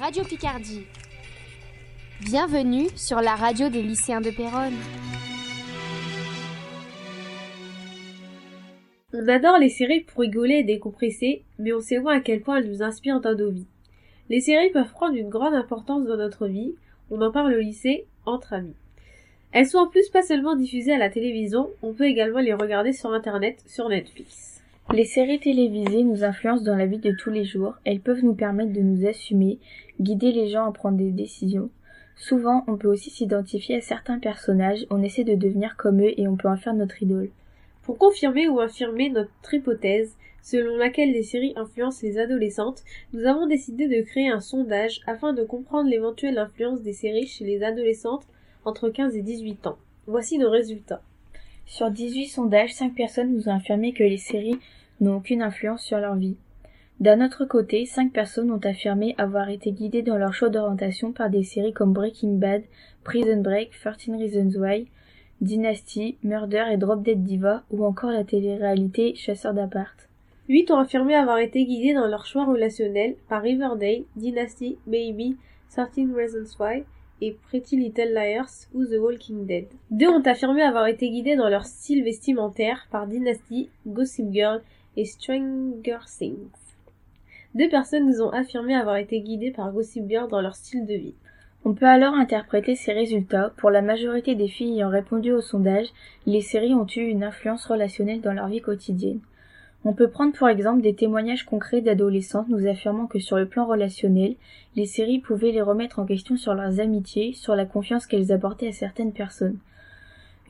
Radio Picardie. Bienvenue sur la radio des lycéens de Péronne. On adore les séries pour rigoler et décompresser, mais on sait voir à quel point elles nous inspirent dans nos vies. Les séries peuvent prendre une grande importance dans notre vie, on en parle au lycée, entre amis. Elles sont en plus pas seulement diffusées à la télévision, on peut également les regarder sur internet, sur Netflix. Les séries télévisées nous influencent dans la vie de tous les jours. Elles peuvent nous permettre de nous assumer, guider les gens à prendre des décisions. Souvent, on peut aussi s'identifier à certains personnages, on essaie de devenir comme eux et on peut en faire notre idole. Pour confirmer ou infirmer notre hypothèse, selon laquelle les séries influencent les adolescentes, nous avons décidé de créer un sondage afin de comprendre l'éventuelle influence des séries chez les adolescentes entre 15 et 18 ans. Voici nos résultats. Sur 18 sondages, 5 personnes nous ont affirmé que les séries n'ont aucune influence sur leur vie. D'un autre côté, cinq personnes ont affirmé avoir été guidées dans leur choix d'orientation par des séries comme Breaking Bad, Prison Break, 13 Reasons Why, Dynasty, Murder et Drop Dead Diva ou encore la télé-réalité Chasseur d'appart. Huit ont affirmé avoir été guidés dans leur choix relationnel par Riverdale, Dynasty, Baby, 13 Reasons Why et Pretty Little Liars ou The Walking Dead. Deux ont affirmé avoir été guidés dans leur style vestimentaire par Dynasty, Gossip Girl et Stranger Things. Deux personnes ont affirmé avoir été guidées par Gossip Girl dans leur style de vie. On peut alors interpréter ces résultats. Pour la majorité des filles ayant répondu au sondage, les séries ont eu une influence relationnelle dans leur vie quotidienne. On peut prendre pour exemple des témoignages concrets d'adolescentes nous affirmant que sur le plan relationnel, les séries pouvaient les remettre en question sur leurs amitiés, sur la confiance qu'elles apportaient à certaines personnes.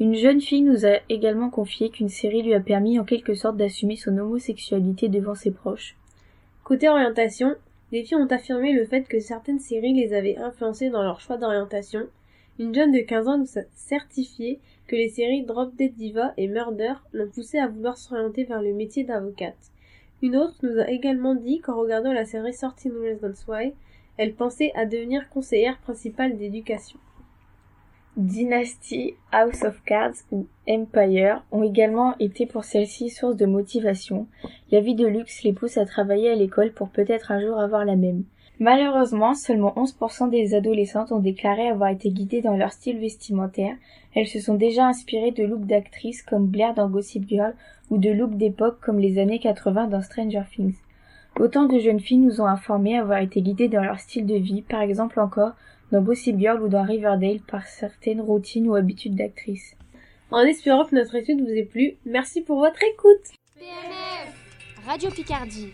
Une jeune fille nous a également confié qu'une série lui a permis en quelque sorte d'assumer son homosexualité devant ses proches. Côté orientation, les filles ont affirmé le fait que certaines séries les avaient influencées dans leur choix d'orientation. Une jeune de 15 ans nous a certifié que les séries Drop Dead Diva et Murder l'ont poussée à vouloir s'orienter vers le métier d'avocate. Une autre nous a également dit qu'en regardant la série Sorting Reasons Why, elle pensait à devenir conseillère principale d'éducation. Dynasty, House of Cards ou Empire ont également été pour celle-ci source de motivation. La vie de luxe les pousse à travailler à l'école pour peut-être un jour avoir la même. Malheureusement, seulement 11% des adolescentes ont déclaré avoir été guidées dans leur style vestimentaire. Elles se sont déjà inspirées de looks d'actrices comme Blair dans Gossip Girl ou de looks d'époque comme les années 80 dans Stranger Things. Autant de jeunes filles nous ont informé avoir été guidées dans leur style de vie, par exemple encore dans Gossip Girl ou dans Riverdale par certaines routines ou habitudes d'actrices. En espérant que notre étude vous ait plu, merci pour votre écoute. PNF Radio Picardie